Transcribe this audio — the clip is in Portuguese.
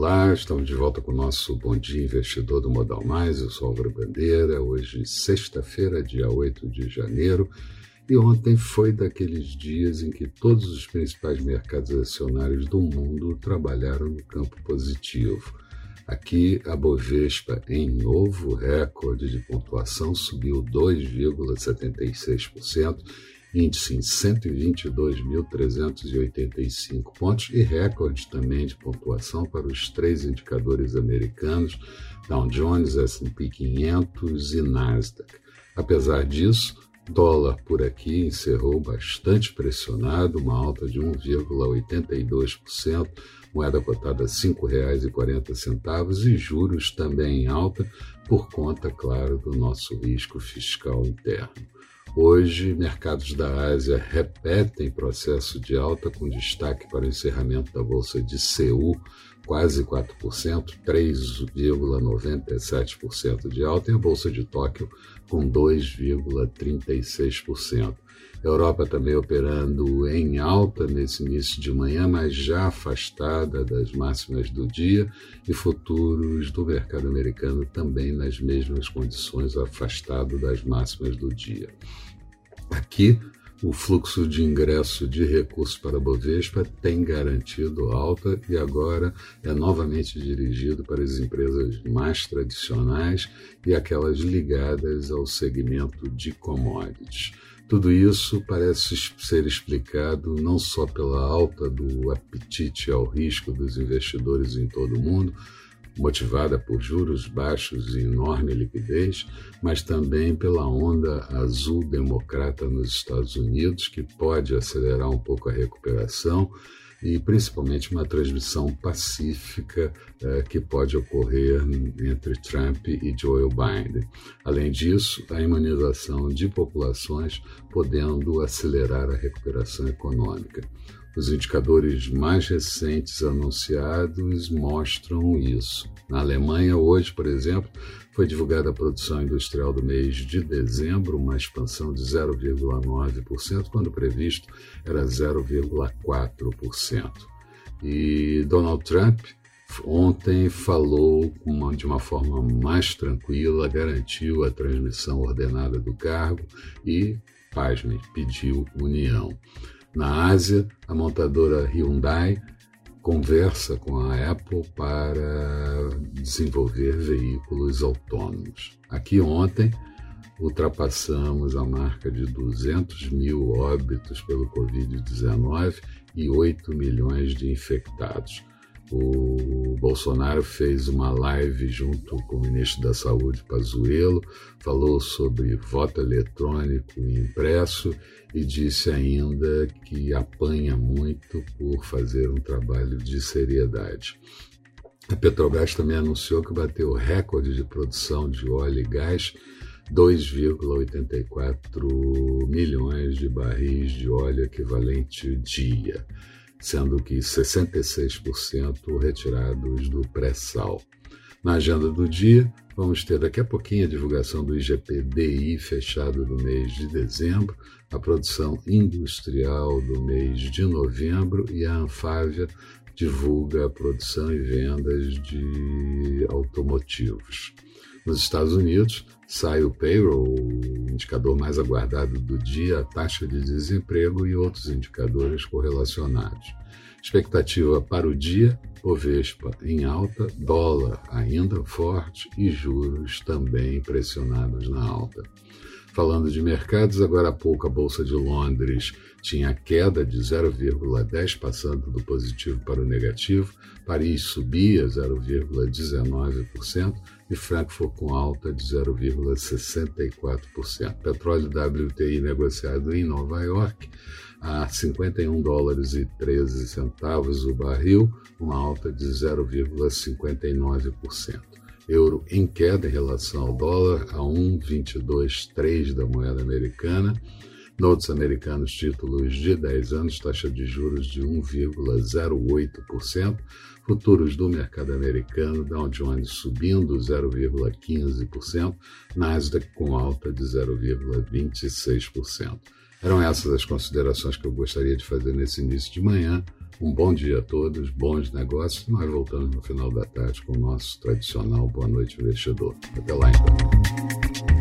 Olá, estamos de volta com o nosso Bom Dia Investidor do Modal Mais. Eu sou Álvaro Bandeira. Hoje, sexta-feira, dia 8 de janeiro. E ontem foi daqueles dias em que todos os principais mercados acionários do mundo trabalharam no campo positivo. Aqui, a Bovespa, em novo recorde de pontuação, subiu 2,76% índice em 122.385 pontos e recorde também de pontuação para os três indicadores americanos, Dow Jones, S&P 500 e Nasdaq. Apesar disso, dólar por aqui encerrou bastante pressionado, uma alta de 1,82%, moeda cotada a R$ 5,40 e juros também em alta por conta, claro, do nosso risco fiscal interno. Hoje, mercados da Ásia repetem processo de alta, com destaque para o encerramento da Bolsa de Seul, quase 4%, 3,97% de alta, e a Bolsa de Tóquio, com 2,36%. Europa também operando em alta nesse início de manhã, mas já afastada das máximas do dia, e futuros do mercado americano também nas mesmas condições, afastado das máximas do dia. Aqui, o fluxo de ingresso de recursos para a Bovespa tem garantido alta e agora é novamente dirigido para as empresas mais tradicionais e aquelas ligadas ao segmento de commodities. Tudo isso parece ser explicado não só pela alta do apetite ao risco dos investidores em todo o mundo, motivada por juros baixos e enorme liquidez, mas também pela onda azul democrata nos Estados Unidos, que pode acelerar um pouco a recuperação e principalmente uma transmissão pacífica eh, que pode ocorrer entre Trump e Joe Biden. Além disso, a imunização de populações podendo acelerar a recuperação econômica. Os indicadores mais recentes anunciados mostram isso. Na Alemanha, hoje, por exemplo, foi divulgada a produção industrial do mês de dezembro, uma expansão de 0,9%, quando previsto era 0,4%. E Donald Trump ontem falou de uma forma mais tranquila, garantiu a transmissão ordenada do cargo e, pasmem, pediu união. Na Ásia, a montadora Hyundai conversa com a Apple para desenvolver veículos autônomos. Aqui ontem ultrapassamos a marca de 200 mil óbitos pelo Covid-19 e 8 milhões de infectados. O Bolsonaro fez uma live junto com o ministro da Saúde, Pazuello, falou sobre voto eletrônico e impresso e disse ainda que apanha muito por fazer um trabalho de seriedade. A Petrobras também anunciou que bateu recorde de produção de óleo e gás, 2,84 milhões de barris de óleo equivalente dia sendo que 66% retirados do pré-sal. Na agenda do dia, vamos ter daqui a pouquinho a divulgação do IGPDI fechado do mês de dezembro, a produção industrial do mês de novembro e a Anfávia divulga a produção e vendas de automotivos. Nos Estados Unidos, sai o payroll, o indicador mais aguardado do dia, a taxa de desemprego e outros indicadores correlacionados. Expectativa para o dia, Bovespa em alta, dólar ainda forte e juros também pressionados na alta. Falando de mercados, agora há pouco a Bolsa de Londres tinha queda de 0,10, passando do positivo para o negativo. Paris subia 0,19% e Frankfurt com alta de 0,64%. Petróleo WTI negociado em Nova York a 51 dólares e 13 centavos o barril, uma alta de 0,59% euro em queda em relação ao dólar, a 1,223 da moeda americana. Notes americanos, títulos de 10 anos, taxa de juros de 1,08%. Futuros do mercado americano, Dow Jones subindo 0,15%, Nasdaq com alta de 0,26%. Eram essas as considerações que eu gostaria de fazer nesse início de manhã. Um bom dia a todos, bons negócios. Nós voltamos no final da tarde com o nosso tradicional Boa Noite Investidor. Até lá então.